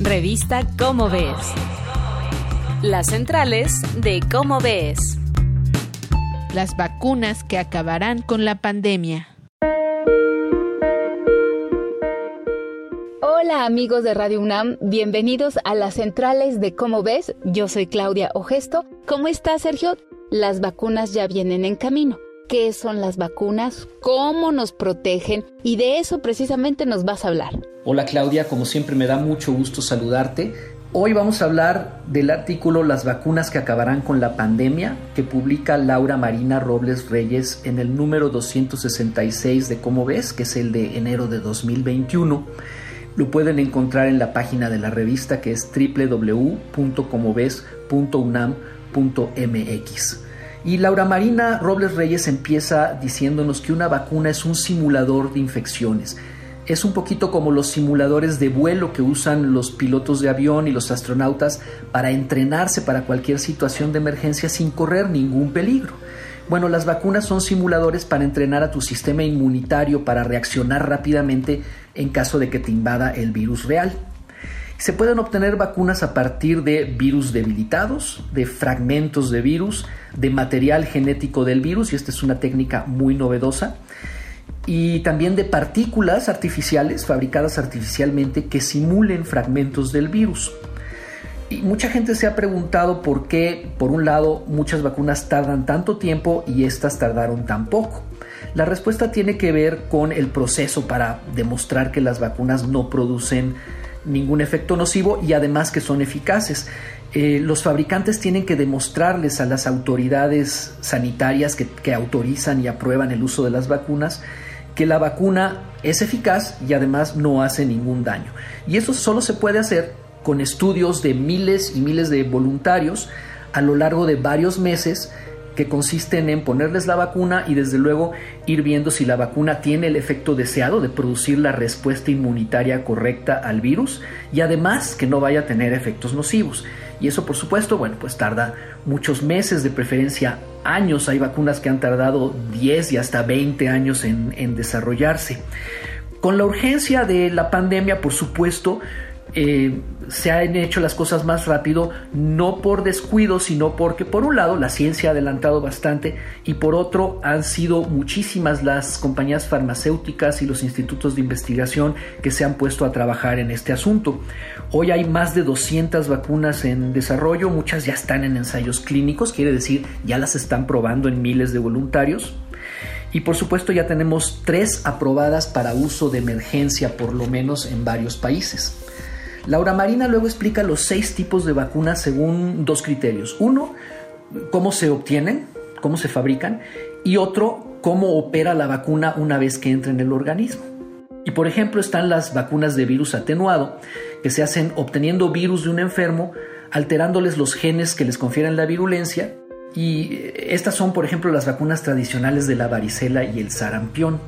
Revista Cómo Ves. Las centrales de Cómo Ves. Las vacunas que acabarán con la pandemia. Hola amigos de Radio UNAM, bienvenidos a las centrales de Cómo Ves. Yo soy Claudia Ogesto. ¿Cómo estás, Sergio? Las vacunas ya vienen en camino qué son las vacunas, cómo nos protegen y de eso precisamente nos vas a hablar. Hola Claudia, como siempre me da mucho gusto saludarte. Hoy vamos a hablar del artículo Las vacunas que acabarán con la pandemia que publica Laura Marina Robles Reyes en el número 266 de Cómo ves, que es el de enero de 2021. Lo pueden encontrar en la página de la revista que es www.comoves.unam.mx. Y Laura Marina Robles Reyes empieza diciéndonos que una vacuna es un simulador de infecciones. Es un poquito como los simuladores de vuelo que usan los pilotos de avión y los astronautas para entrenarse para cualquier situación de emergencia sin correr ningún peligro. Bueno, las vacunas son simuladores para entrenar a tu sistema inmunitario para reaccionar rápidamente en caso de que te invada el virus real. Se pueden obtener vacunas a partir de virus debilitados, de fragmentos de virus, de material genético del virus, y esta es una técnica muy novedosa, y también de partículas artificiales fabricadas artificialmente que simulen fragmentos del virus. Y mucha gente se ha preguntado por qué, por un lado, muchas vacunas tardan tanto tiempo y estas tardaron tan poco. La respuesta tiene que ver con el proceso para demostrar que las vacunas no producen ningún efecto nocivo y además que son eficaces. Eh, los fabricantes tienen que demostrarles a las autoridades sanitarias que, que autorizan y aprueban el uso de las vacunas que la vacuna es eficaz y además no hace ningún daño. Y eso solo se puede hacer con estudios de miles y miles de voluntarios a lo largo de varios meses que consisten en ponerles la vacuna y desde luego ir viendo si la vacuna tiene el efecto deseado de producir la respuesta inmunitaria correcta al virus y además que no vaya a tener efectos nocivos. Y eso por supuesto, bueno, pues tarda muchos meses, de preferencia años. Hay vacunas que han tardado 10 y hasta 20 años en, en desarrollarse. Con la urgencia de la pandemia, por supuesto, eh, se han hecho las cosas más rápido, no por descuido, sino porque por un lado la ciencia ha adelantado bastante y por otro han sido muchísimas las compañías farmacéuticas y los institutos de investigación que se han puesto a trabajar en este asunto. Hoy hay más de 200 vacunas en desarrollo, muchas ya están en ensayos clínicos, quiere decir ya las están probando en miles de voluntarios. Y por supuesto ya tenemos tres aprobadas para uso de emergencia, por lo menos en varios países. Laura Marina luego explica los seis tipos de vacunas según dos criterios. Uno, cómo se obtienen, cómo se fabrican, y otro, cómo opera la vacuna una vez que entra en el organismo. Y por ejemplo están las vacunas de virus atenuado, que se hacen obteniendo virus de un enfermo, alterándoles los genes que les confieren la virulencia, y estas son por ejemplo las vacunas tradicionales de la varicela y el sarampión.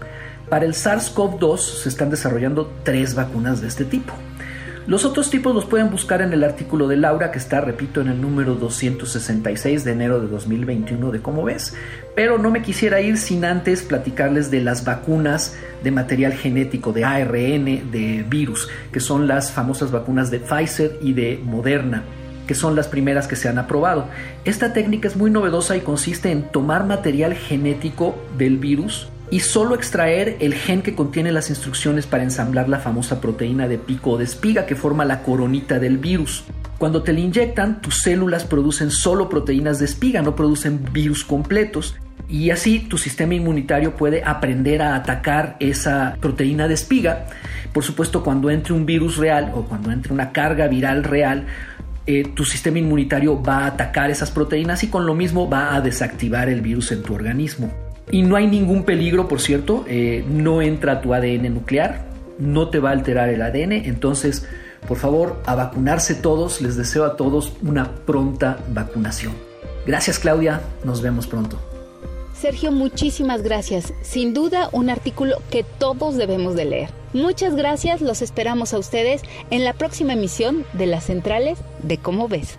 Para el SARS-CoV-2 se están desarrollando tres vacunas de este tipo. Los otros tipos los pueden buscar en el artículo de Laura, que está, repito, en el número 266 de enero de 2021 de Cómo ves. Pero no me quisiera ir sin antes platicarles de las vacunas de material genético, de ARN, de virus, que son las famosas vacunas de Pfizer y de Moderna que son las primeras que se han aprobado. Esta técnica es muy novedosa y consiste en tomar material genético del virus y solo extraer el gen que contiene las instrucciones para ensamblar la famosa proteína de pico o de espiga que forma la coronita del virus. Cuando te la inyectan, tus células producen solo proteínas de espiga, no producen virus completos. Y así tu sistema inmunitario puede aprender a atacar esa proteína de espiga. Por supuesto, cuando entre un virus real o cuando entre una carga viral real, eh, tu sistema inmunitario va a atacar esas proteínas y con lo mismo va a desactivar el virus en tu organismo. Y no hay ningún peligro, por cierto, eh, no entra tu ADN nuclear, no te va a alterar el ADN, entonces, por favor, a vacunarse todos, les deseo a todos una pronta vacunación. Gracias Claudia, nos vemos pronto. Sergio, muchísimas gracias. Sin duda, un artículo que todos debemos de leer. Muchas gracias, los esperamos a ustedes en la próxima emisión de las centrales de Cómo ves.